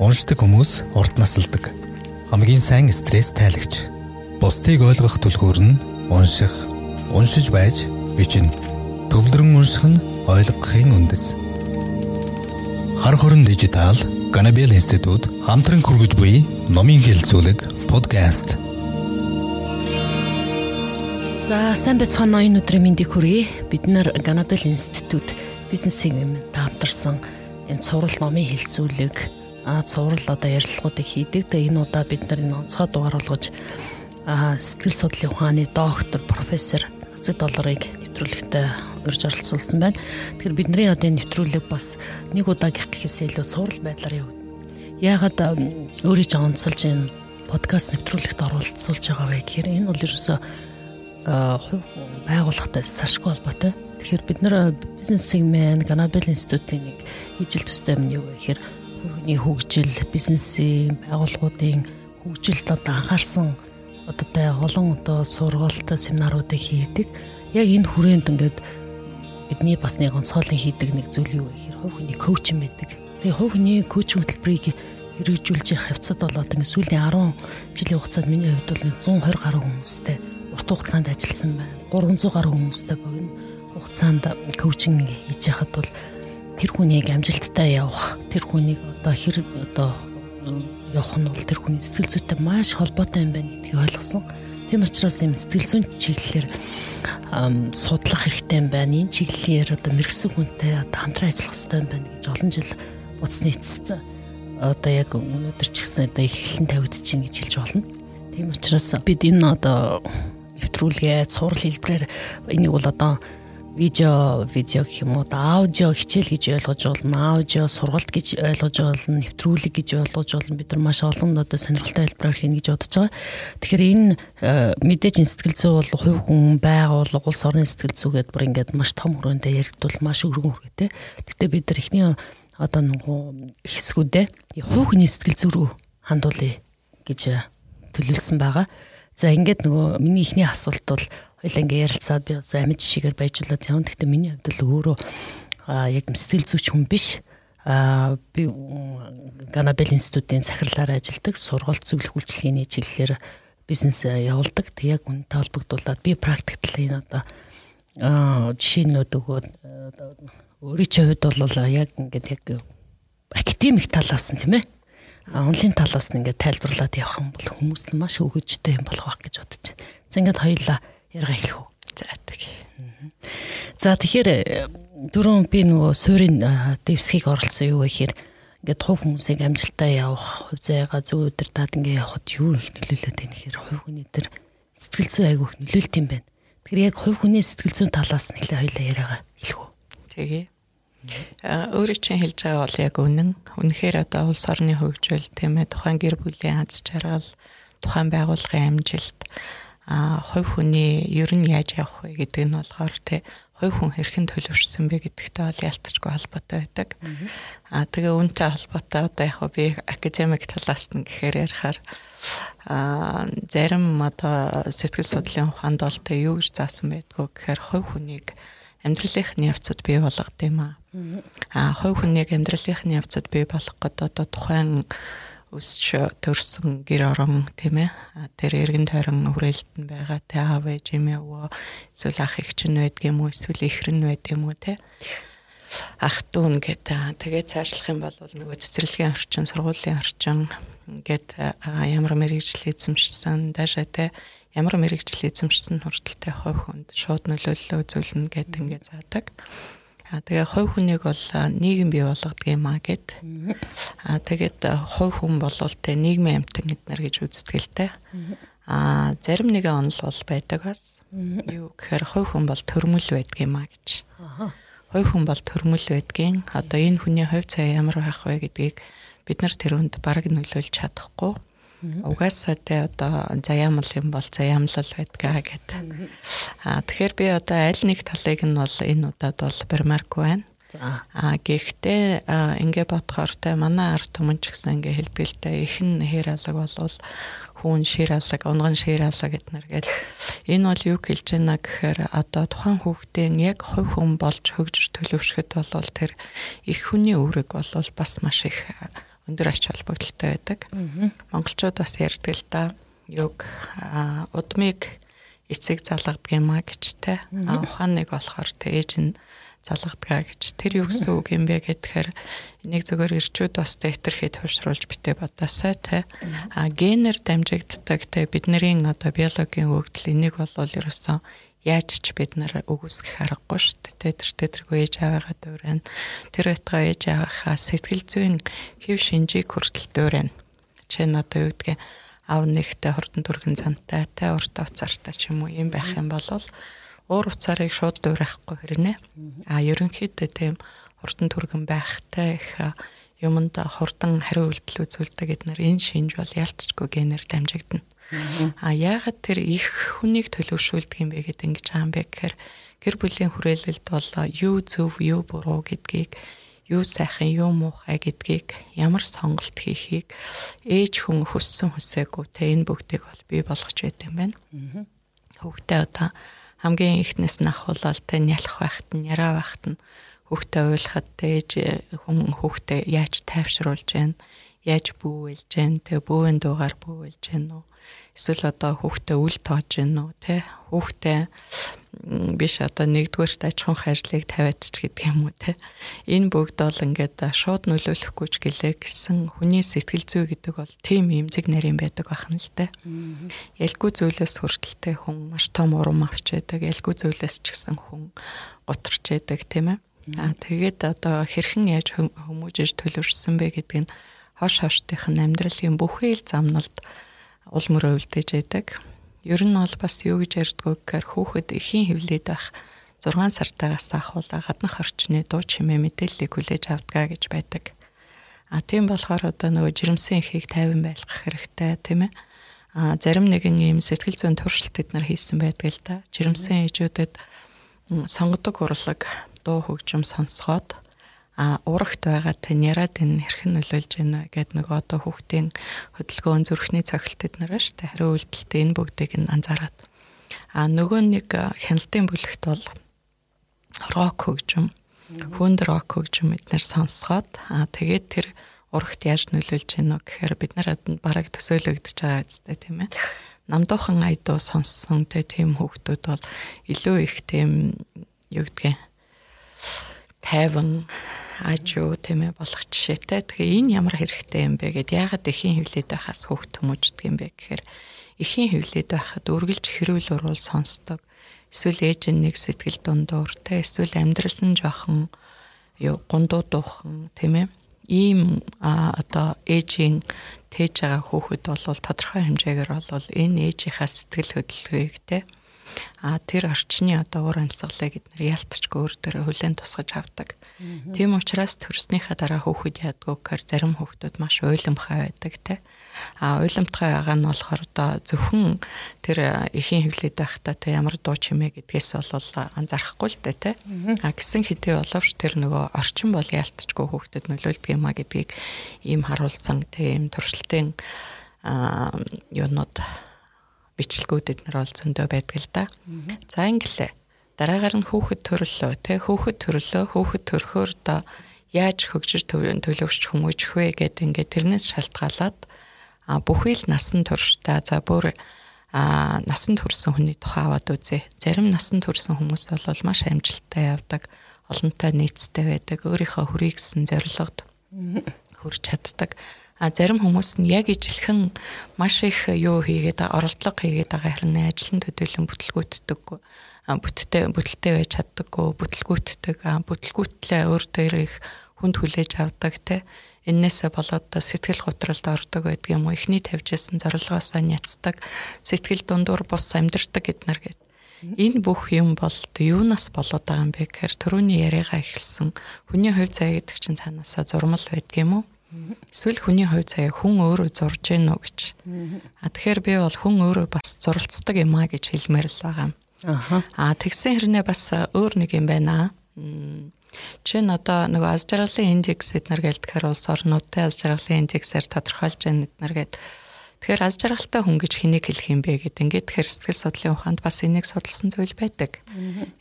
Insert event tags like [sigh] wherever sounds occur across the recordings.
Уншдаг хүмүүс урт насалдаг. Хамгийн сайн стресс тайлагч. Бусдыг ойлгох түлхүүр нь унших, уншиж байж бичнэ. Төвлөрөн унших нь ойлгохын үндэс. Хар хорон дижитал Ганабел институт хамтран хүргэж буй номын хэлцүүлэг подкаст. За сайн байцгаана энэ өдрийн мэндийг хүргэе. Бид нэр Ганабел институт бизнесийн юм таамтарсан энэ цуврал номын хэлцүүлэг а цуврал одоо ярилцлагуудыг хийдэг. Тэгээ энэ удаа бид нар энэ онцгой дугаар болгож а сэтгэл судлалын ухааны доктор профессор Назид долларыг нэвтрүүлэгтээ урьж оролцуулсан байна. Тэгэхээр бидний одоо энэ нэвтрүүлэг бас нэг удаагийнх гэхээс илүү цуврал байдлаар явагдана. Яагаад өөрийн ч онцолж энэ подкаст нэвтрүүлэгт оролцуулж байгаа вэ гэхээр энэ бол ерөөсөө байгууллагатай саршгүй холбоотой. Тэгэхээр бид нар бизнес сегмент Ганабел институтын нэг ижил төстэй юм юу вэ гэхээр хувийн хөгжил, бизнесийн байгууллагуудын хөгжилд одоо анхаарсан одоо тэ олон одоо сургалт семинаруудыг хийдэг. Яг энэ хүрээнд ингээд бидний бас нэг онцгойлон хийдэг нэг зүйл юу вэ гэхээр хувь хүний коуч юм байдаг. Тэгээ хувь хүний коуч хөтөлбөрийг хэрэгжүүлж явах хавцад бол одоо ингээд сүүлийн 10 жилийн хугацаанд миний хувьд бол 120 гаруй хүмүүстэй урт хугацаанд ажилласан байна. 300 гаруй хүмүүстэй богино хугацаанд коучинг хийж яхад бол тэр хүнийг амжилттай явах тэр хүнийг одоо хэр одоо явах нь бол тэр хүний сэтгэл зүйтэй маш холбоотой юм байна гэдгийг ойлгосон. Тийм учраас юм сэтгэл зүйн чиглэлээр судлах хэрэгтэй юм байна. Энэ чиглэлээр одоо мэрэгсэн хүнтэй одоо хамтран ажиллах хэрэгтэй юм байна гэж олон жил буцны эцэст одоо яг өнөөдөр ч гэсэн одоо эхлэн тавигдж чинь гэж хэлж болно. Тийм учраас бид энэ одоо нэвтрүүлгээ цуврал хэлбэрээр энийг бол одоо видео видео гэх юм уу аудио хичээл гэж ойлгож болно аудио сургалт гэж ойлгож болно нэвтрүүлэг гэж ойлгож болно бид нар маш олон одоо сонирхолтой хэлбэрээр хийнэ гэж бодож байгаа. Тэгэхээр энэ э, мэдээж сэтгэл зүй бол хувь хүн байгууллага улс орны сэтгэл зүйгээд бүр ингээд маш том хүрээндээ яригдвал маш өргөн хүрээтэй. Гэтэ бид нар эхний одоо нөгөө хэсгүүдээ хувь хүний сэтгэл зүй рүү хандуулъя гэж э, төлөвлөсөн байгаа. За ингээд нөгөө миний эхний асуулт бол хоёлаа ингээ ярилцаад би одоо амьд жишээгээр байжуулаад явна. Гэхдээ миний хувьд л өөрөө яг сэтгэл зүйч хүн биш. А би Ганабел институтын захирлаар ажилладаг. Сургалт зөвлөх үйлчилгээний чиглэлээр бизнес явуулдаг. Тэг яг үнэтэй холбогдуулаад би практиктл энэ одоо жишээнүүд өгөөд өөрийн хувьд бол яг ингээд яг академик талаас нь тийм ээ онлайн талаас нь ингээд тайлбарлаад явах юм бол хүмүүст маш өгөөжтэй юм болох байх гэж бодож. За ингээд хоёлаа ярга хэлэх үү. За тэг. За тэгэхээр э, дөрөв би нөгөө суурийн дэвсгийг оролцсон юу вэ гэхээр ингээд хувь хүмүүсийг амжилтаа явах, хувь заяага зөв удирдаад ингээд явахад юу их нөлөөлөд байна гэхээр хувь хүний төр сэтгэл зүй айгүйх нөлөөлт юм байна. Тэгэхээр яг хувь хүний сэтгэл зүйн талаас нь нэлээ хоёлаа яриагаа хэлэх үү. Тэгээ. А өөрөө чинь хэлж байгаа бол яг үнэн. Үнэхээр одоо улс орны хөгжил тийм ээ тухайн гэр бүлийн аз жаргал, тухайн байгууллагын амжилт хувь хүний ер нь яаж явах вэ гэдэг нь болохоор тий хувь хүн хэрхэн төлөвшсөн бэ гэдэгтэй бол ялтчгүй холбоотой байдаг. Аа тэгээ үүнтэй холбоотой одоо яг би академик талаас нь гэхээр ярихаар аа зарим одоо сэтгэл судлалын ухаанд бол тэ юу гэж заасан байдгүй гэхээр хувь хүнийг амьдралынхны явцад бий болгох юм аа. Аа хувь хүнийг амьдралынхны явцад бий болгох гэдэг одоо тухайн өсч төрсөн гэр орон тийм ээ. Тэр эргэн тойрон хүрээлт нь байгаа те. Аав ээж юм уу эсвэл ах эгч нь байдаг юм уу эсвэл эхэр нь байдаг юм уу те. Ах дүүн гэдэг тэгээ цаашлах юм бол нөгөө цэцэрлэгийн орчин сургуулийн орчин ингээд ямар мэрэгжил эзэмшсэн даашаа те. Ямар мэрэгжил эзэмшсэн хүртэлтэй хувь хүнд шууд нөлөөлөл үзүүлнэ гэдэг ингээд заадаг. А тэгээ хувь хүнийг бол нийгэм бий болгодог юм а гэд. А тэгээд хувь хүн болвол тэ нийгмийн амтан эднэр гэж үздэг л тэ. А зарим нэгэн онол бол байдаг бас. Юу гэхээр хувь хүн бол төрмөл байдаг юм а гэж. Хувь хүн бол төрмөл байдгийн. Одоо энэ хүний хувь цаа ямар байх вэ гэдгийг бид нар тэр хүнд бараг нөлөөлж чадахгүй Угаасаа тэ одоо заяамал юм бол заяамлал байдгаа гэдэг. Аа тэгэхээр би одоо аль нэг талыг нь бол энэ удаад бол барьмааргүй байна. Аа гэхдээ ингээ бодохоор тэ манай ард түмэн ч гэсэн ингээ хэлбэлтэй ихэн хэр алаг болвол хүн шир алаг, унган шир алаг гэднэр гэл энэ бол юу хэлж байна гэхээр одоо тухайн хүүхдийн яг хувь хүн болж хөгжиж төлөвшөхөд бол тэр их хүний үүрэг бол бас маш их өндөр ач холбогдолтой байдаг. Монголчууд бас ярьдаг л да. Юг удмыг эцэг залгадаг юм а гэж те. А ухааныг болохоор тээж нь залгадгаа гэж тэр юу гэсэн үг юм бэ гэхээр энийг зөвхөн ирчүүд бас тэтэрхий төвшруулж битээ бодосоо те а генер дамжигддаг те бидний одоо биологийн өгдөл энийг бол ерөөсөн яаж ч бид нар өгөөсгөх аргагүй шүү дээ. Тэр тэргүй ээж аваагаа дуурайна. Тэр байтгаа ээж аваахаа сэтгэл зүйн хэв шинжийг хүртэл дуурайна. Жишээ нь одоо юу гэдгийг аав нэгтэй хурдан түргэн зантай те урт уцаартай ч юм уу юм байх юм бол уур уцаарыг шууд дуурайхгүй хэрнэ. А ерөнхийдөө тийм хурдан түргэн байхтай их юмд хурдан хариу үйлдэл үзүүлдэг эднэр энэ шинж бол ялцчгүй генер дамжигдана. А яагаад тэр их хүнийг төлөвшүүлдэг юм бэ гэдэг ингэж юм бэ гэхээр гэр бүлийн хүрээлэлд бол юу зөв юу буруу гэдгийг юу сайхан юу муухай гэдгийг ямар сонголт хийхийг ээж хүн хүссэн хүсээгүй те энэ бүгдийг бол бий болгож байт юм байна. Хүүхдээ одоо хамгийн ихнээс нь ахуулаад тэ нялх байхад нь яраа байхад нь хүүхдээ уйлахад тээж хүн хүүхдээ яаж тайвшруулж гэн яаж бүүвэлж гэн тэ бүүвэн дуугаар бүүвэлж гэн үү? Эсвэл одоо хүүхдээ үл тоож гэн үү тэ хүүхдээ биш одоо нэгдүгээр аж ахуйн хайрлыг тавиад ч гэдэг юм уу те? Энэ бүгд бол ингээд шууд нөлөөлөхгүй ч гэлээ гэсэн хүний сэтгэл зүй гэдэг бол тийм эмзэг нарийн байдаг бахан л те. Ялгүй зүйлээс хүртэлтэй хүн маш том урам авч яадаг ялгүй зүйлээс ч гэсэн хүн гутарч яадаг тийм ээ. Аа тэгээд одоо хэрхэн яаж хүмүүжиж төлөвшсөн бэ гэдэг нь хош хоштынх нь амьдралын бүхий л замналд уул мөрөө үлдээж яадаг Ер нь бол бас юу гэж ярьдгүү гэхээр хүүхэд эхийн хөвлөд байх 6 сартаагаас ахуулаа гаднах орчны дуу чимээ мэдээллийг хүлээж авдгаа гэж байдаг. А тийм болохоор одоо нөгөө жирэмсэн ихийг тайван байлгах хэрэгтэй тийм ээ. А зарим нэгэн ийм сэтгэл зүйн туршилт бид нар хийсэн байдаг л да. Жирэмсэн ээжүүдэд сонгодог урлаг дуу хөгжим сонсгоод а урагт байгаа тань яраад энэ хэрхэн нөлөөлж байна гэд нэг одоо хүүхдийн хөдөлгөөн зүрхний цогцолтод нар шүү дээ. Хариу үйлдэлтэй энэ бүгдийг нь анзаараад. А нөгөө нэг хяналтын бүлэгт бол рок хөгжим, хүнд рок хөгжим эднэр сонсгоод а тэгээд тэр урагт яаж нөлөөлж байна вэ гэхээр бид нар бараг төсөөлөгдөж байгаа үстэй тийм ээ. Намдуухан айдуу сонссон тийм хүүхдүүд бол илүү их тийм юу гэдгийг тайван аажуу тийм ээ болох жишээтэй. Тэгэхээр энэ ямар хэрэгтэй юм бэ гэд яагаад эхийн хөвлөд байхаас хөөхт хүмүүждэг юм бэ гэхээр эхийн хөвлөд байхад үргэлж хэрүүл уруул сонсдог. Эсвэл ээж нэг сэтгэл дундуур те эсвэл амьдрал нь жоохон юу гундуу дуухан тийм ээ. Ийм одоо ээжийн тээж байгаа хүүхэд бол тодорхой хэмжээгээр бол энэ ээжийнхаа сэтгэл хөдлөлгөөг те а тэр орчны одоо уур амьсгалыг эдгээр ялтчгүй өөр дөрөө хүлэн тусгаж авдаг. Тийм учраас төрснийхаа дараа хүүхэд гэхээр зарим хүүхдүүд маш уйламхай байдаг те. А уйламтгай байгаа нь болохоор одоо зөвхөн тэр эхийн хөвлөд байхдаа те ямар дуу чимээ гэдгээс бол анзаарахгүй л дээ те. А гисэн хэдий боловч тэр нөгөө орчин бол ялтчгүй хүүхдэд нөлөөлдөг юм а гэдгийг ийм харуулсан те ийм туршилтын а юунууд бичлэгүүдэд нар бол зөндөө байдаг л да. За ингэлээ. Дараагаар нь хүүхэд төрлөө те хүүхэд төрлөө хүүхэд төрхөөр доо яаж хөгжиж төлөвшч хүмүүжих вэ гэдэг ингээд тэрнээс шалтгаалаад а бүхий л насан туршдаа за бүр а насан турсан хүний тухай аваад үзье. Зарим насан турсан хүмүүс бол маш амжилттай явдаг, олонтой нийцтэй байдаг, өөрийнхөө хүрээгсэн зорилгод хүрч чаддаг. А зарим хүмүүс нь яг ижилхэн маш их юу хийгээд оролдлого хийгээд байгаа хэрнээ ажлын төдийлөн бүтлгүүтдэггүй бүттэй бүтэлтэй байж чаддаггүй бүтлгүүтдэг бүтлгүүтлээ өөр дээр их хүнд хүлээж авдаг те. Эннээсээ болоод сэтгэл готролд ордог байдаг юм уу? Эхний тавьжсэн зорилгоосоо няцдаг сэтгэл дундуур бус амьдрдаг гэднэр гээд энэ бүх юм бол юунаас болоод байгаа юм бэ гэхээр түрүүний яриагаа эхэлсэн. Хүний хувь заяа гэдэг чинь цаанаасаа зурмал байдаг юм уу Эсвэл хүний хувь заяа хүн өөрөө зурж гин үү гэж. А тэгэхээр би бол хүн өөрөө бас зуралцдаг юм а гэж хэлмээр л байгаа. Аа тэгсэн хэрнээ бас өөр нэг юм байна. Чин одоо нөгөө аз жаргалын индекс эднэр гэлдэхээр улс орнуудтай аз жаргалын индексээр тодорхойлж байна эднэр гээд Тэгэхээр аз жаргалтай хүн гэж хэнийг хэлэх юм бэ гэдэг. Ингээд тэгэхээр сэтгэл судлалын ухаанд бас энийг судалсан зүйл байдаг.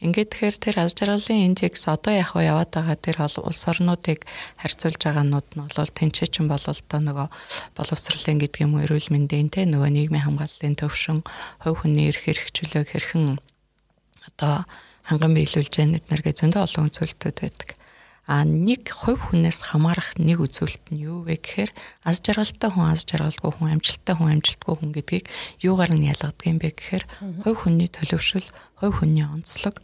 Ингээд тэгэхээр тэр аз жаргалын индекс одоо яг уу яваад байгаа тэр улс орнуудыг харьцуулж байгаанууд нь бол тэнцээчин бол одоо нөгөө боловсролын гэдэг юм уу эрүүл мэндийн те нөгөө нийгмийн хамгааллын төвшин, хувь хүний эрх хэрэгчлөө хэрхэн одоо ханган биелүүлж яа нэднэргээ зөндөө олон үзүүлэлтүүд байдаг. А нэг хувь хүнээс хамаарах нэг үзүүлэлт нь юу вэ гэхээр аз жаргалтай хүн аз жаргалгүй хүн амжилттай хүн амжилтгүй хүн гэдгийг юугаар нь ялгадаг юм бэ гэхээр хувь хүний төлөвшил, хувь хүний онцлог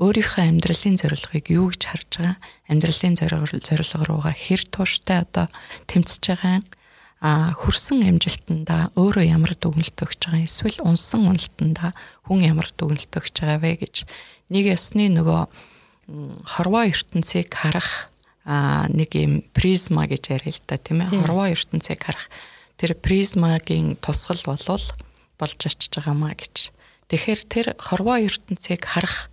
өөрийнхөө амьдралын зорилгыг юу гэж харж байгаа амьдралын зорилго руугаа хэр тууштай одоо тэмцэж байгаа а хүрсэн амжилтанда өөрөө ямар дүгнэлт өгч байгаа эсвэл унсан уналтанда хүн ямар дүгнэлт өгч байгаа вэ гэж. Нэг ясны нөгөө хорвоо ертөнцийг харах а нэг юм призма гэж яриа л да тийм ээ? Хорвоо ертөнцийг харах. Тэр призмагийн тусгал болвол болж очиж байгаамаа гэж. Тэгэхээр тэр хорвоо ертөнцийг харах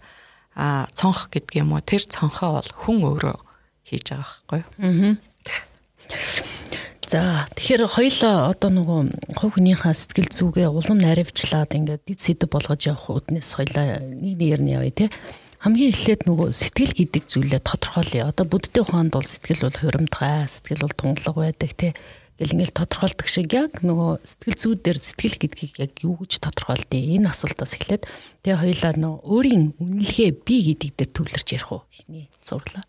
цонх гэдэг юм уу? Тэр цонхоо бол хүн өөрөө хийж байгаа байхгүй юу? За тэгэхээр хоёлоо одоо нөгөө хувь хүнийхээ сэтгэл зүгээ улам наривчлаад ингээд дид сэдв болгож явах үднээс хоёлаа нэг нэгээр нь явъя те хамгийн эхлээд нөгөө сэтгэл гэдэг зүйлээ тодорхойлъё. Одоо буддийн ухаанд бол сэтгэл бол хуримтгай, сэтгэл бол тунгалаг байдаг те. Гэл ингээл тодорхойлдог шиг яг нөгөө сэтгэл зүйдээр сэтгэл гэдгийг яг юу гэж тодорхойлдгийг энэ асуултаас эхлээд тэгээ хоёлаа нөгөө өөрийн үнэлгээ би гэдэг дээр төвлөрч ярих уу ихний сурлаа.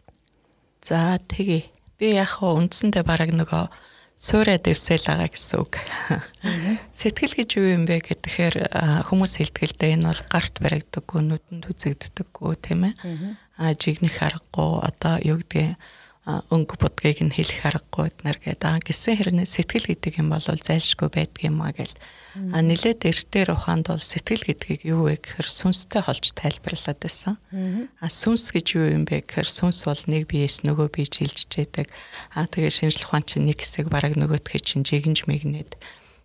За тэгээ би яг хөө үндсэндээ бараг нөгөө суурэ дэвсэл байгаа гэсэн үг. Сэтгэл гэж юу юм бэ гэхээр хүмүүс хэлдгэлдээ энэ бол гарт баригдаггүй, нүдэнд үзэгддэггүй тийм ээ. Аа жигнэх аргагүй одоо юу гэдгийг өнгө будгийг нь хэлэх аргагүй эднэр гэдэг. Аа гисэн хэрнээ сэтгэл гэдэг юм бол зайлшгүй байдаг юм а гэл. А нилээд эртээр ухаанд бол сэтгэл гэдгийг юу вэ гэхээр сүнстэй холж тайлбарлаад байсан. А сүнс гэж юу юм бэ гэхээр сүнс бол нэг биеэс нөгөө бие жилжж байдаг. А тэгээ шинжлэх ухаан чинь нэг хэсэг бараг нөгөөдхий чинь жигэнж мэгнээд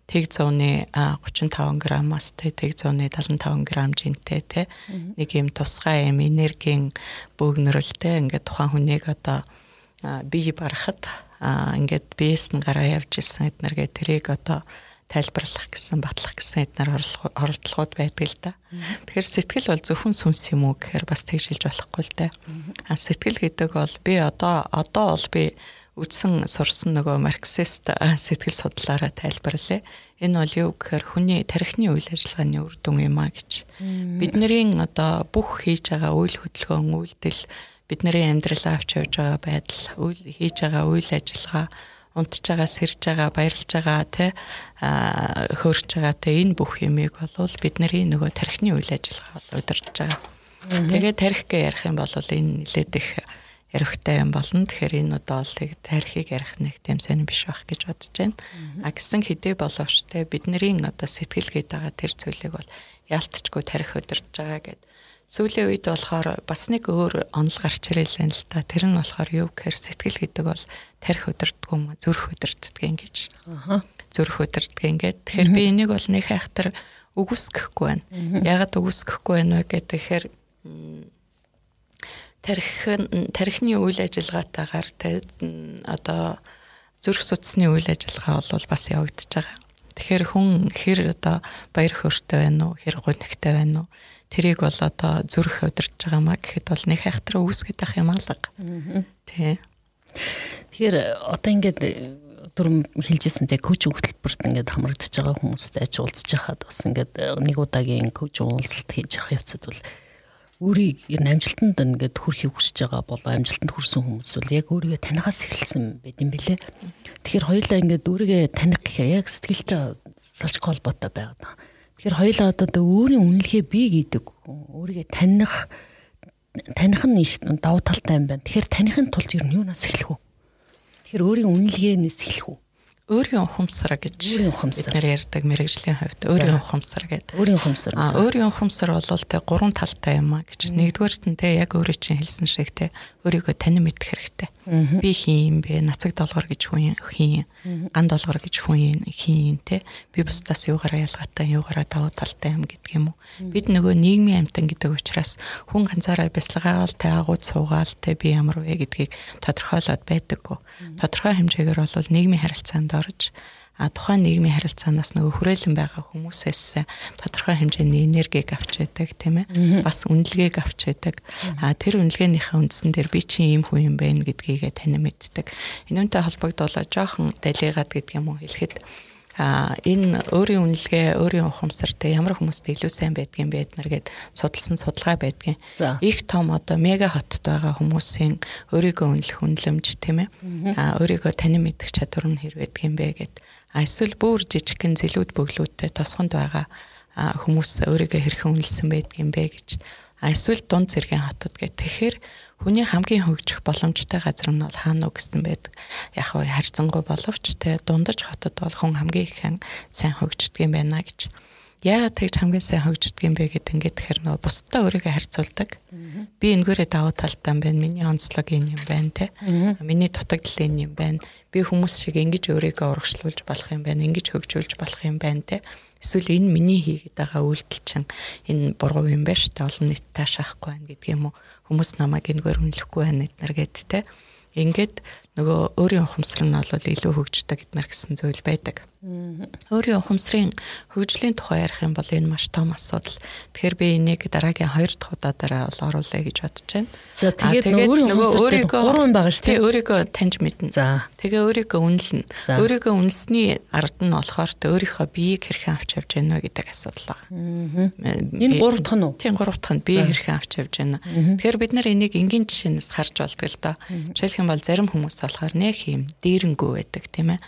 тэг 100-ны 35 граммаас тэг 100-ны 75 грамм жинтэй те нэг юм тусгай юм энергийн бөөгнөрөлтэй ингээд тухайн хүнийг одоо бие барахад ингээд биес нь гараа явж исэн эднэргээ тэрийг одоо тайлбарлах гэсэн батлах гэсэн эднэр оролдлогод байдаг л да. Тэгэхээр сэтгэл бол зөвхөн сүнс юм уу гэхээр бас тэгж хэлж болохгүй л да. А сэтгэл гэдэг бол би одоо одоо бол би үдсэн сурсан нөгөө марксист сэтгэл судлаараа тайлбарлаа. Энэ бол юу гэхээр хүний тархины үйл ажиллагааны үр дүн юм а гэж. Бидний одоо бүх хийж байгаа үйл хөдөлгөөн, үйлдэл бидний амьдралаа авч явж байгаа байдал, үйл хийж байгаа үйл ажиллагаа, унтж байгаа, сэрж байгаа, баярлж байгаа, тэ хөөрч байгаа тэ энэ бүх юмыг бол бидний нөгөө тархины үйл ажиллагаа удирдах байгаа. Тэгээд тархигээ ярих юм бол энэ нэлээд их ярихтай юм болно. Тэгэхээр энэ одоо бол тарихыг ярих нэг тийм сайн биш байх гэж бодож байна. А гисэн хэдий боловч те бидний одоо сэтгэл гээд байгаа тэр зүйлийг бол яалтчгүй тарих удирдах байгаа гэдэг Сүүлийн үед болохоор бас нэг өөр онол гарч ирэл л та. Тэр нь болохоор юу гэхээр сэтгэл гэдэг бол тарих өдөрдгөө юм зүрх өдөрддөг ингэж. Аа. Зүрх өдөрддөг ингээд. Тэгэхээр би энийг бол нэг хайхтар үгүйсгэхгүй байна. Ягаад үгүйсгэхгүй байна вэ гэхээр тарих тарихны үйл ажиллагаатаагаар одоо зүрх судасны үйл ажиллагаа бол бас явагдаж байгаа. Тэгэхээр хүн хэр одоо баяр хөөртэй байна уу, хэр гонхтой байна уу тэрийг бол одоо зүрх өдөрж байгаа маа гэхэд бол нэг хайхтраа үүсгэж байх юм алга. Тий. Тэгэхээр одоо ингээд дөрөв хэлжсэнтэй коуч хөтөлбөрт ингээд хамрагдаж байгаа хүмүүстэй уулзж хахад бас ингээд нэг удаагийн коуч уулзалт хийж явах явцад бол өөрийг энэ амжилтанд ингээд хүрэхийг хүсэж байгаа бол амжилтанд хүрсэн хүмүүс бол яг өөрийгөө танихаас эхэлсэн байт юм бэлээ. Тэгэхээр хоёулаа ингээд өөрийгөө таних гэхээр яг сэтгэлтэй салч холбоотой байгаад. Тэгэхээр хоёлаа одоо өөрийн үнэлгээ би гэдэг өөрийгөө таних таних нь их давуу талтай юм байна. Тэгэхээр танихын тулд юу нь юунаас эхлэх вэ? Тэгэхээр өөрийн үнэлгээнээс эхлэх үү? Өөрийн ухамсар гэж өөрийн ухамсар бид нар ярьдаг мэрэгжлийн хувьд өөрийн ухамсар гэдэг. Өөрийн ухамсар. А өөрийн ухамсар бол тэ гурван талтай юм а гэж. Нэгдүгээрт нь тэ яг өөрөө чинь хэлсэн шиг тэ өөрийгөө танин мэдэх хэрэгтэй. Би хин юм бэ? Нацаг долгор гэж хүн хин. Ган долгор гэж хүн хин тэ. Би бусдаас юугаараа ялгаатай, юугаараа давуу талтай юм гэдэг юм уу? Бид нөгөө нийгмийн амтан гэдэг учраас хүн ганцаараа бясалгаал тэ агууд суугаал тэ би ямар вэ гэдгийг тодорхойлоод байдаггүй. Тодорхой хэмжээгээр бол нийгмийн харилцаанд орж а тухайн нийгмийн харилцаанаас нөгөө хүрээлэн байгаа хүмүүсээс тодорхой хэмжээний энергиг авч яадаг тийм ээ. Бас үнэлгээг авч яадаг а тэр үнэлгээнийхээ үндсэн дээр би чи ийм хүн юм байна гэдгийгээ тань мэддэг. Энүүнтэй холбогдуулаад жоохон далигаад гэдэг юм уу хэлэхэд а энэ өөрийн үнэлгээ өөрийн ухамсартай ямар хүмүүст илүү сайн байдгийн бэ гэднэргээд судалсан судалгаа байдгийн их том одоо мега хотод байгаа хүмүүсийн өөрийгөө үнэлэх үнэлэмж тийм ээ. А өөрийгөө танин мэдэх чадвар нь хэр байдгийн бэ гэд. А эсвэл бүр жижигхэн зэлүүд бөглүүдтэй тосгонд байгаа хүмүүс өөрийгөө хэрхэн үнэлсэн байдгийн бэ гэж эсвэл дунд зэргийн хотод гэх тэгэхээр хүний хамгийн хөгжих боломжтой газар нь бол хаана уу гэсэн байдаг. Яг хөө харьцангуй боловч те дундаж хотод бол хүн хамгийн ихэн сайн хөгждөг юм байна гэж. Яагаад тэгж хамгийн сайн хөгждөг юм бэ гэдэг ингээд тэгэхээр нөгөө бусдаа өөрийгөө харьцуулдаг. Би энэгээрээ давуу талтай юм байна. Миний онцлог энэ юм байна те. Миний дутагдал энэ юм байна. Би хүмүүс шиг ингэж өөрийгөө урагшлуулж болох юм байна. Ингэж хөгжүүлж болох юм байна те эсвэл энэ миний хийгээд байгаа үйлдэл чинь энэ буруу юм байна шүү дээ олон нийт таашаахгүй байна гэдэг юм уу? Хүмүүс намайг энэгээр үнэлэхгүй байна гэднэр гэд те. Ингээд нөгөө өөрийн ухамсар нь бол илүү хөгждөг гэднэр гэсэн зүйл байдаг. Өөрийн ухамсарын хөгжлийн тухай ярих юм бол энэ маш том асуудал. Тэгэхээр би энийг дараагийн 2 дахь удаа дараа бол оруулъя гэж бодож байна. За тэгээд нөгөө өөрийгөө 3 байгаа шүү дээ. Өөрийгөө таньж мэднэ. За. Тэгээ өөрийгөө үнэлнэ. Өөрийгөө үнэлсний ард нь болохоор тэ өөрийнхөө биеийг хэрхэн авч явж байна вэ гэдэг асуудал байна. Энэ 3 дахь нь уу? Тийм 3 дахь нь биеийг хэрхэн авч явж байна. Тэгэхээр бид нар энийг энгийн жишээнээс харж болдог л доо. Жишээлх юм бол зарим хүмүүс болохоор нэх юм дээрэнгүү байдаг тийм ээ.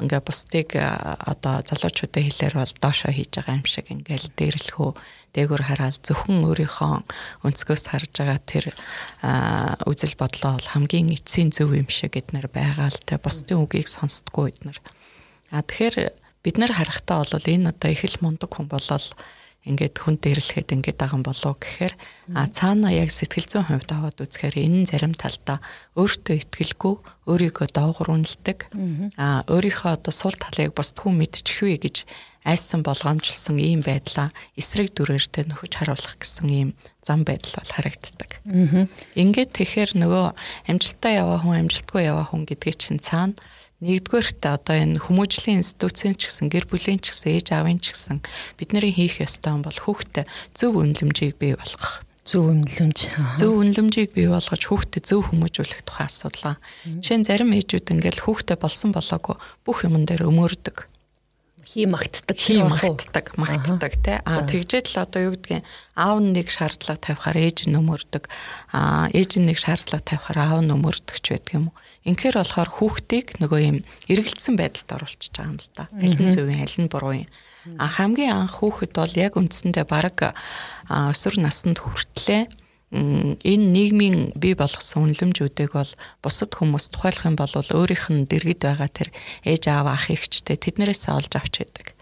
Ингээ бусдыг одоо залуучуудын хэлээр бол доошоо хийж байгаа юм шиг ингээл дээрлэхүү. Дээгүр хараад зөвхөн өөрийнхөө өнцгөөс харж байгаа тэр үзэл бодлоо бол хамгийн эцсийн зөв юм шиг эднэр байгаа л те бусдын үгийг сонсдгоо эднэр а тэгэхээр бид нар харахтаа бол энэ одоо их л мундаг хүн болол ингээд хүн дэрлэхэд ингээд даган болоо гэхээр а цаана яг сэтгэл зүйн хувьд аваад үзэхээр энэ зарим талдаа өөртөө итгэлгүй өөрийгөө үнэлдэг а өөрийнхөө одоо сул талыг бус хүн мэдчихвээ гэж айсан болгоомжлсон ийм байдлаа эсрэг дүрээртэй нөхөж харуулах гэсэн ийм зам байдал бол харагддаг. Ингээд тэгэхээр нөгөө амжилттай яваа хүн амжилтгүй яваа хүн гэдгийг чинь цаана Нэгдүгээрт одоо энэ хүмүүжлийн институцийн ч гэсэн гэр бүлийн ч гэсэн ээж аавын ч гэсэн бидний хийх ёстой юм бол хүүхдэд зөв үнэлэмжийг бий болгох. Зөв үнэлэмж. Зөв үнэлэмжийг бий болгож хүүхдэд зөв хүмүүжүүлэх тухай асуудал. Жишээ нь зарим ээжүүд ингээл хүүхдэд болсон болоогүй бүх юмн дээр өмөрдөг. Хий магтдаг хий магтдаг магтдаг тий а тэгжээд л одоо юу гэдгийг аав нэг шаардлага тавихаар ээж нь өмөрдөг. А ээж нь нэг шаардлага тавихаар аав нь өмөрдөг ч байдаг юм уу Инхээр болохоор хүүхдийг нөгөө юм эргэлцсэн байдалд оруулчихж байгаа юм л да. Аль нь зөв юм, аль нь буруу юм. А хамгийн анх хүүхэд бол яг үндсэндээ баг өсвөр наснд хүртлээ энэ нийгмийн бий болгосон үнэлэмжүүдийг бол бусад хүмүүс тухайлах юм бол өөрийнх нь дэргэд байгаа тэр ээж аав ах эгчтэй тэднэрээс олж авч яадаг.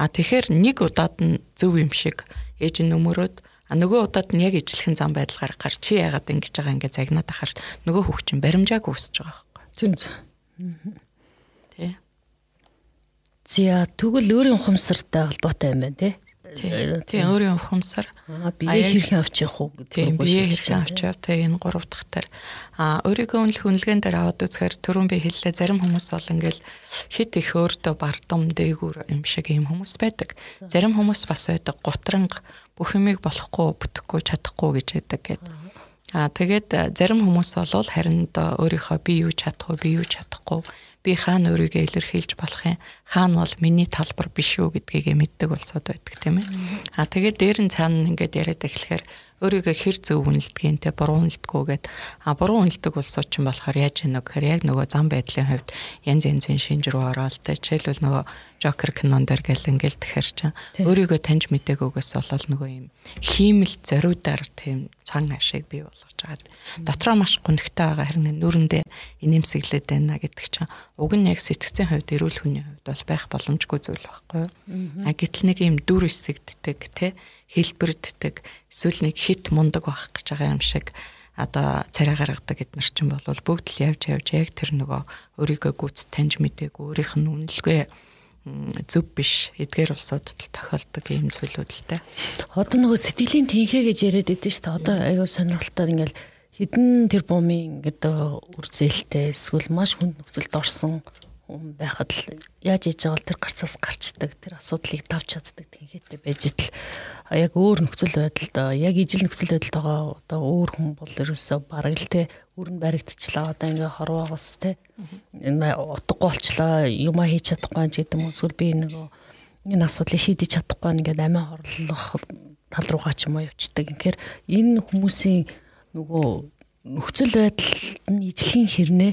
А тэгэхээр нэг удаад нь зөв юм шиг ээж нь өмөрөөд А нөгөө удаад нь яг ижлэхэн зам байдал гаргахаар чи яагаад ингэж байгаа ингээ загнаад ахаар нөгөө чинь баримжааг үүсэж байгаа байхгүй. Тэ. Зя тэгвэл өөрийн ухамсартай холбоотой юм байна те. Тийм өөрийн ухамсар. Бие хэрхэн авч явах уу гэдэг үг бие хэрхэн авч яв тэ энэ гурав дахь таар. А өөрийгөө үнэлэх үнэлгээнд дээр аваад үзэхээр түрүүн би хэллээ. Зарим хүмүүс бол ингээл хит их өөртөө бардам дээгүүр юм шиг юм хүмүүс байдаг. Зарим хүмүүс бас байдаг гутранг бүх юмыг болохгүй бүтэхгүй чадахгүй гэж яддаг гэдэг. Аа тэгээд зарим хүмүүс бол харин одоо өөрийнхөө би юу чадах вэ, би юу чадахгүй, би хаана өөрийгөө илэрхийлж болох юм, хаана бол миний талбар биш үү гэдгийг мэддэг болсод байдаг тийм ээ. Аа тэгээд дээр нь цаана ингээд яриад эхлэхээр өөрийгөө хэр зөв үнэлдгийг те буруу үнэлдэггүйгээд а буруу үнэлдэг улсууд ч юм болохоор яаж вэ гэхээр яг нөгөө зам байдлын хувьд янз янзын шинж рүү ороод те жишээлбэл нөгөө Joker кинон дээр гэл ингээл тэгэхэр чинь өөрийгөө таньж мэдээгүйгээс болол нөгөө юм хиймэл зориудаар тийм цан ашиг бий болгож байгаа. Дотроо маш гонхтой байгаа харин нүрэндээ инээмсэглээд байна гэдэг чинь уг нь яг сэтгцийн хувьд эрүүл хүний хувьд бол байх боломжгүй зүйл байхгүй юу? А гэтэл нэг юм дүр эсэгддэг те хэлбэрддэг эсвэл нэг хит мундаг байх гэж байгаа юм шиг одоо царай гаргадаг эднэр чинь бол бүгд л явж явж яг тэр нөгөө өөрийгөө гүц таньж мэдээгүй өөрийнх нь үнэлгээ зөв биш эдгээр улсуудад тохиолдог ийм зүйлүүд л дээ. Одоо нөгөө сэтгэлийн тэнхээ гэж яриад байдсан шүү дээ. Одоо аюу сонирхолтой ингээл хідэн тэр бумын ингээд үрзэлтэй эсвэл маш хүнд нөхцөлд орсон хүн байхад л яаж ээж байгаа тэр гарцаас гарчдаг тэр асуудлыг давж чаддаг тэнхээтэй байж идэл яг өөр нөхцөл байдалд яг ижил нөхцөл байдалд байгаа одоо өөр хүн бол ерөөсөө бараг л те өрн баригдчихлаа. Одоо ингээ хорвоогоос те. Утгагүй болчлаа. Юмаа хийж чадахгүй ч гэдэг юм эсвэл би нөгөө энэ асуудлыг шийдэж чадахгүй ингээд амиа хорлох тал руугаа ч юм уу явцдаг. Тэгэхээр энэ хүмүүсийн нөгөө нөхцөл байдалд нь ижлэгийн хэрнээ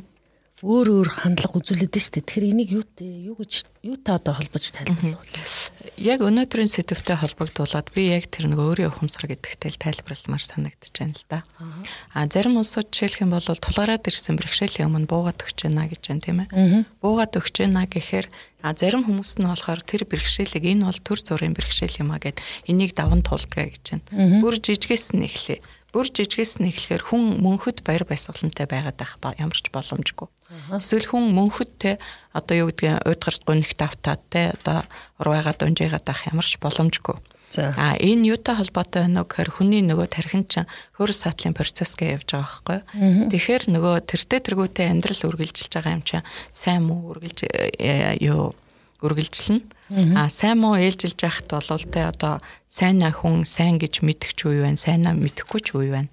өөр өөр хандлага үзүүлээд дээ. Тэгэхээр энийг юу юу гэж юутай одоо холбож тайлбарлах вэ? Яг өнөөдрийн сэдвтэй холбогдуулаад би яг тэр нэг өөрийн ухамсар гэдэгтэй л тайлбарламаар санагдаж байна л да. А зарим улсууд жишээлх юм бол тулгараад ирсэн бэрхшээлийн өмнө буугаад өгч байна гэж байна тийм ээ. Буугаад өгч байна гэхээр а зарим хүмүүс нь болохоор тэр бэрхшээлийг энэ бол төр зургийн бэрхшээл юм а гэд энийг даван тулдгаа гэж байна. Бүр жижигээс нь эхлэе бүр жижигээс нь эхлэхээр хүн мөнхөд баяр баясгалантай байгаад байх ямар ч боломжгүй. Эсвэл хүн мөнхөдтэй одоо юу гэдгийг уйдгарт гонигт автаад те одоо урвайгаа дунжигаад байх ямар ч боломжгүй. А энэ юутай холбоотой байна вэ гэхээр хүний нөгөө тархин чинь хөр сатлын процессгээ явж байгаа байхгүй. Тэгэхээр нөгөө тэртээ тэргүүтээ амьдрал үргэлжилж байгаа юм чинь сайн муу үргэлж э, юу үргэлжилнэ. А сайн муу ээлжилж яхад болвол те одоо сайнаа хүн сайн гэж мэдэх ч үе байна, сайнаа мэдэхгүй ч үе байна.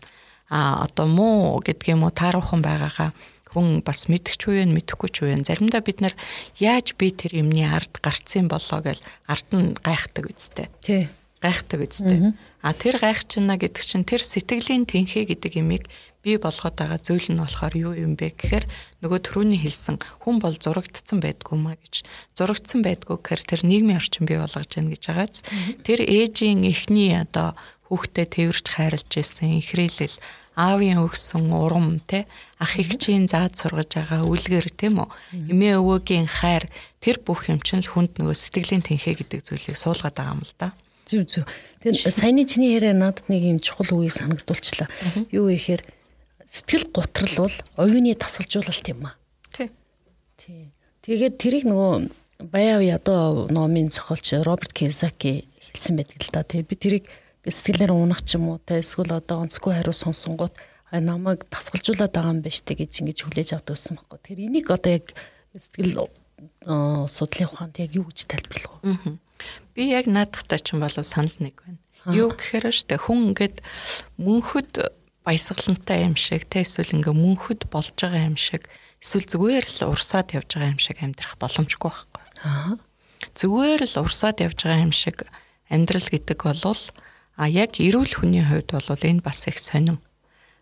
А одоо муу гэдг юм уу тааруухан байгаагаа хүн бас мэдэх ч үе мэдэхгүй ч үе. Заримдаа бид нар яаж би тэр юмны ард гарцсан болоо гэж ард нь гайхдаг үстэй. Тий. Гайхдаг үстэй. А тэр гайхчихна гэдэг чинь тэр сэтгэлийн тэнхээ гэдэг имийг бий болгоод байгаа зүйл нь болохоор юу юм бэ гэхээр нөгөө төрөний хэлсэн хүн бол зурагдсан байдгүй маа гэж. Зурагдсан байдгүй гэхээр тэр нийгмийн орчин бий болгож байна гэж байгааз. Тэр ээжийн эхний одоо хүүхдэд тэрвэрч хайрлаж ирсэн ихрээлэл аавын өгсөн урам те ах эгчийн заад сургаж байгаа үлгэр тийм үү? Эмээ өвөөгийн хайр тэр бүх юм чинь л хүнд нөгөө сэтгэлийн тэнхээ гэдэг зүйлийг суулгаад байгаа юм л да. Зүг зүг. Тэгэхээр [laughs] саяны чиний яриа надад нэг юм чухал үгийг санагдуулчлаа. Юу гэхээр сэтгэл гутрал бол оюуны тасалжуулалт юм аа. Тий. Тий. Тэгээд тэрийг нөгөө Баяави одоо номын зохиолч Роберт Кийосаки хэлсэн байдаг л да. Тэгээ би тэрийг сэтгэлээр унах ч юм уу те эсвэл одоо онцгүй хариу сонсонгууд намайг тасгалжуулаад байгаа юм байна штэ гэж ингэж хүлээж авдаг гэсэн байхгүй. Тэр энийг одоо яг сэтгэл судлалын ухаанд яг юу гэж тайлбарлах вэ? Би яг наадахтай ч юм болов санал нэг байна. Юу гэхээр штэ хүн ингээд мөнхөд баясгалантай юм шиг те эсвэл ингээ мөнхөд болж байгаа юм шиг эсвэл зүгээр л урсаад явж байгаа юм шиг амьдрах боломжгүй байхгүй. Аа. Зүгээр л урсаад явж байгаа юм шиг амьдрал гэдэг болвол а яг эрүүл хүний хувьд бол энэ бас их сонин.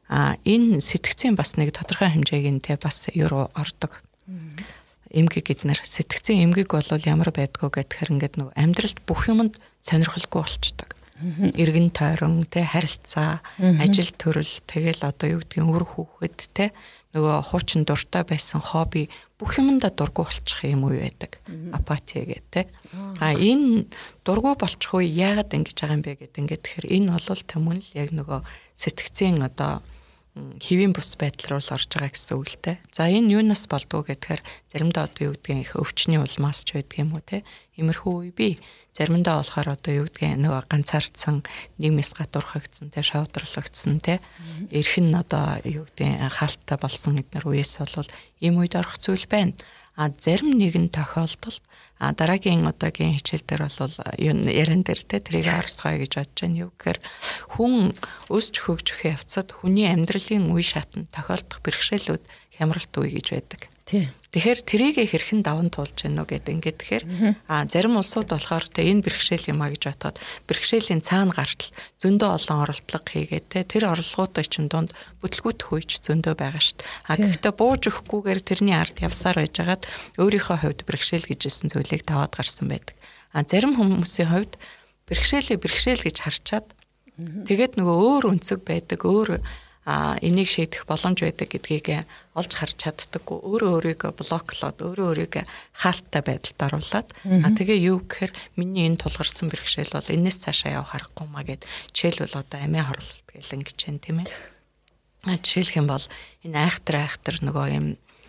А энэ сэтгцийн бас нэг тодорхой хэмжээг нь те бас юу ордог. Эмгэг гэднэр сэтгцийн эмгэг бол ямар байдгүй гэхээр ингээд нэг амьдралд бүх юмд сонирхолгүй болчдөг эргэн тойрон тэ харилцаа ажил төрөл тэгэл одоо юу гэдгийг өр хүүхэд тэ нөгөө хуучин дуртай байсан хобби бүх юмдаа дургу болчих юм уу байдаг. Апати гэдэг а энэ дургу болчих уу яагаад ингэж байгаа юм бэ гэдэг ингээд тэгэхээр энэ бол тэмүүн л яг нөгөө сэтгцийн одоо хэвийн бус байдал руу орж байгаа гэсэн үг л те. За энэ юунаас болдгоо гэхээр заримдаа одоо юу гэдгийг их өвчний улмаас ч байдаг юм уу те. Имэрхүү үе би заримдаа болохоор одоо юу гэдгийг нөгөө ганцаардсан нийгмээс гадуурхагдсан те шавдралгдсан те. Эрхэн одоо юу гэдгийг хаалттай болсон эднэр үеэс бол ийм үед орох зүйл байна. А зарим нэгэн тохиолдолд А дараагийн одоогийн хичээл дээр бол яран дээр те трийг орсгоё гэж бодож байна. Юу гэхээр хүн өсч хөгжих явцад хүний амьдралын үе шатнд тохиолдох бэрхшээлүүд хямралт үе гэж байдаг. Тий. Тэгэхээр трийг хэрхэн даван туулж үү гэдэг ингээд тэгэхээр а зарим улсууд болохоор тэ энэ бэрхшээл юм а гэж бодоход бэрхшээлийн цаана гартал зөндөө олон оролдлого хийгээд тэ тэр орлоготой чинь дунд бүтлгүүт хүйч зөндөө байгаа штт. А гэхдээ бууж өгөхгүйгээр тэрний ард явсаар байжгаад өөрийнхөө хувьд бэрхшээл гэжсэн зүйлийг таваад гарсан байдаг. А зарим хүмүүсийн хувьд бэрхшээлээ бэрхшээл гэж харчаад тэгээд нөгөө өөр өнцөг байдаг өөр а энийг шийдэх боломж байдаг гэдгийг олж харж чаддаггүй өөрөө өөрийгөө блоклоод өөрөө өөрийгөө хаалттай байдалд оруулаад а тэгээ юу гэхээр миний энэ тулгарсан бэрхшээл бол энэс цаашаа явах аргагүй маа гэд жишээлбэл одоо амиа хорлолт гэл ингэж байна тийм ээ. А жишээлх юм бол энэ айхтар айхтар нөгөө юм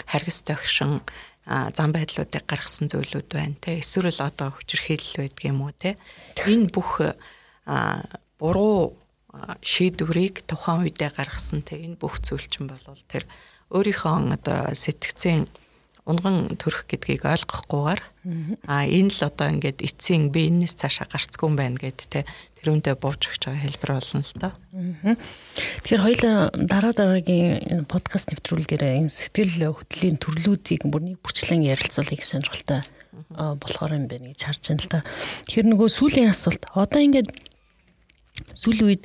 харгас тогшин зам байдлуудыг гаргасан зүйлүүд байна те. Эсвэл одоо хүчирхийлэл байдаг юм уу те. [laughs] Энэ бүх буруу шийдвэрийг тухайн үедээ гаргасан тэг энэ бүх зүйл чинь бол тэр өөрийнхөө одоо сэтгцийн унган төрөх гэдгийг ойлгохгүйгээр а энэ л одоо ингээд эцсийн би энэс цаашаа гарцгүй юм байна гэд те тэрүүндээ бууж өгч байгаа хэлбэр болно л доо. Тэгэхээр хоёлаа дараа дараагийн подкаст нэвтрүүлгээр энэ сэтгэл хөдлөлийн төрлүүдийг бүр нэг бүрчлэн ярилцуулъя гэсэн сонирхолтой болохоор юм байна гэж харж байна л да. Тэгэхээр нөгөө сүүлийн асуулт одоо ингээд сүүлийн үед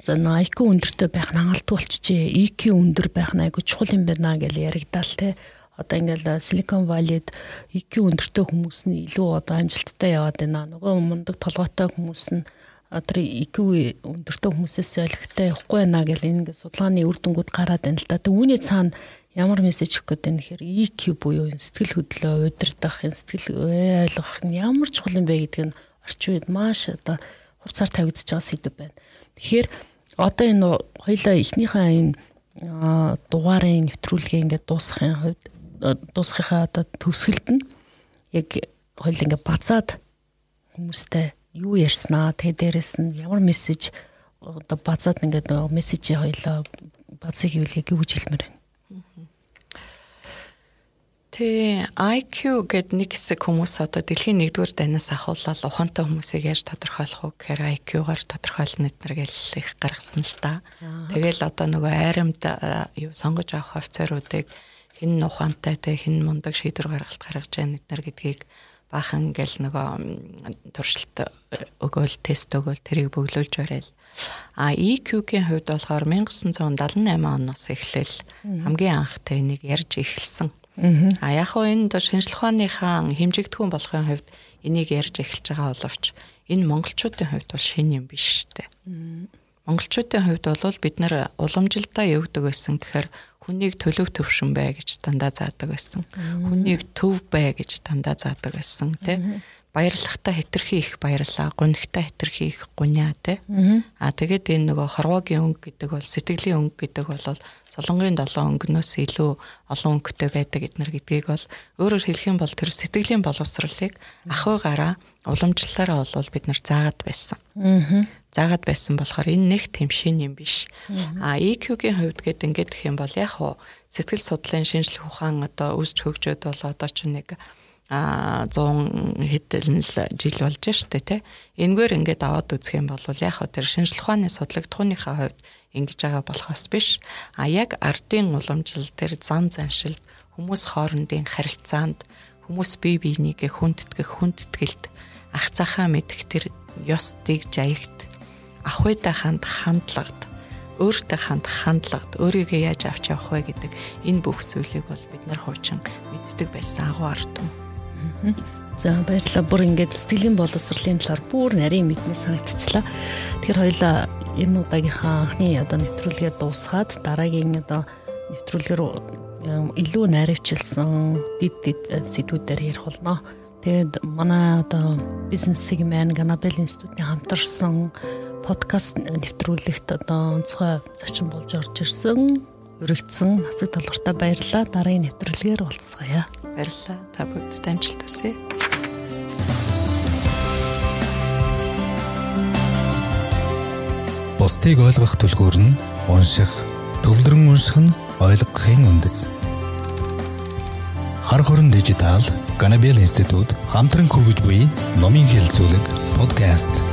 за IQ өндөртэй байх нь хангалттай болчихжээ. EQ өндөр байх нь айгу чухал юм байна гэж яригдаал те одоо ингээл Silicon Valley-д IQ өндөртэй хүмүүс нь илүү одоо амжилттай яваад байна. Нөгөө мундаг толгойтой хүмүүс нь одоо IQ өндөртэй хүмүүсээс ойлгохтой явахгүй байна гэл энэ судалгааны үр дүнгууд гараад байна л да. Үүний цаана ямар мессеж өгөх гээд байна гэхээр EQ буюу сэтгэл хөдлөө удирдах, сэтгэл ойлгох нь ямар чухал юм бэ гэдг нь орчин үед маш одоо хурцаар тавигдчихж байгаа сэдв байна. Тэгэхээр одоо энэ хоёлаа эхнийхээ энэ дугаарын нэвтрүүлгээ ингээд дуусгахын хувьд дуусгахаа одоо төгсгөлд нь яг хоёул ингээ базаад хүмүүстэй юу ярьснаа тэгээ дээрэс нь ямар мессеж одоо базаад ингээд мессежи хоёлоо базыг хийвэл яг юу гэж хэлмээр байна. Тэ IQ гэд нэг хэсэг хүмүүс одоо дэлхийн нэгдүгээр дайнаас ахуулаад ухаантай хүмүүсийг яаж тодорхойлох вэ гэхээр IQ-гаар тодорхойлно эднэр гэл их гаргасан л та. Тэгэл одоо нөгөө айрамд юу сонгож авах офицеруудыг хин ухаантай те хин мундаг шийдвэр гаргалт гаргаж байна эднэр гэдгийг баахан ингээл нөгөө туршилт өгөөл тест өгөөл тэрийг бөглүүлж барайл. А EQ-гийн хувьд болохоор 1978 оноос эхлээл хамгийн анхтай энийг ярьж эхэлсэн. А яг хоо энэ шинжлэх ухааныхаа хэмжигдэхүүн болохын хувьд энийг ярьж эхэлж байгаа боловч энэ монголчуудын хувьд бол шин юм биш үү? Монголчуудын хувьд бол бид нар уламжилдаа явдаг байсан гэхээр хүнийг төлөв төвшин бай гэж дандаа заадаг байсан. Хүнийг төв бай гэж дандаа заадаг байсан тий. Баярлахтаа хитрхи их баярлаа, гунигтаа хитрхи их гуниа тий. Аа тэгээд энэ нөгөө хорвоогийн өнгө гэдэг бол сэтгэлийн өнгө гэдэг бол солонгын долоон өнгнөөс илүү олон өнгөтэй байдаг эднэр гэдгийг бол өөрөөр хэлэх юм бол тэр сэтгэлийн боловсролыг ахуйгаараа уламжлалаараа бол бид нар заагаад байсан. Аа заагаад байсан болохоор энэ нэг тэмшин юм биш. А EQ-гийн хувьд гээд ингээд гэх юм бол яг хуу сэтгэл судлалын шинжлэх ухаан одоо үүсч хөгжөөд бол одоо ч нэг а 100 хэдэн жил болж штэ тий. Энэгээр ингээд аваад үзэх юм бол яг хөө тэр шинжлэх ухааны судлагдхууныхаа хувьд ингэж байгаа болохоос биш. А яг ардын уламжлал тэр зан заншил хүмүүс хоорондын харилцаанд хүмүүс бие биенийгээ хүндэтгэх хүндэтгэлт ах цахаа мэдэх тэр ёстыг жаягт ахуйтай ханд хандлагад өөртөө ханд хандлагад өөрийгөө яаж авч явах вэ гэдэг энэ бүх зүйлийг бол бид нар хуучин мэддэг байсан агуу ард юм. За баярлалаа. Бүр ингээд сэтгэлийн боловсролын талаар бүр нарийн мэдмэр санагдчихлаа. Тэгэхээр хоёлаа энэ удаагийнхаа анхны одоо нэвтрүүлгээ дуусгаад дараагийн одоо нэвтрүүлгээр илүү найравчилсан дид дид сэдвүүдээр ярих болно. Тэгээд манай одоо бизнес сегмент Ганабел институтын хамтарсан подкаст нэвтрүүлэгт одоо онцгой зочин болж орж ирсэн өргөцсөн насыг толгортой баярлалаа. Дараагийн нэвтрүүлгээр уулзцаая. Баярлалаа. Та бүгд амжилт хүсье. Бусдыг ойлгох түлхүүр нь унших, төвлөрөн унших нь ойлгохын үндэс. Хар хорон дижитал Ганабел институт хамтран хүргэж буй номын хэлцүүлэг подкаст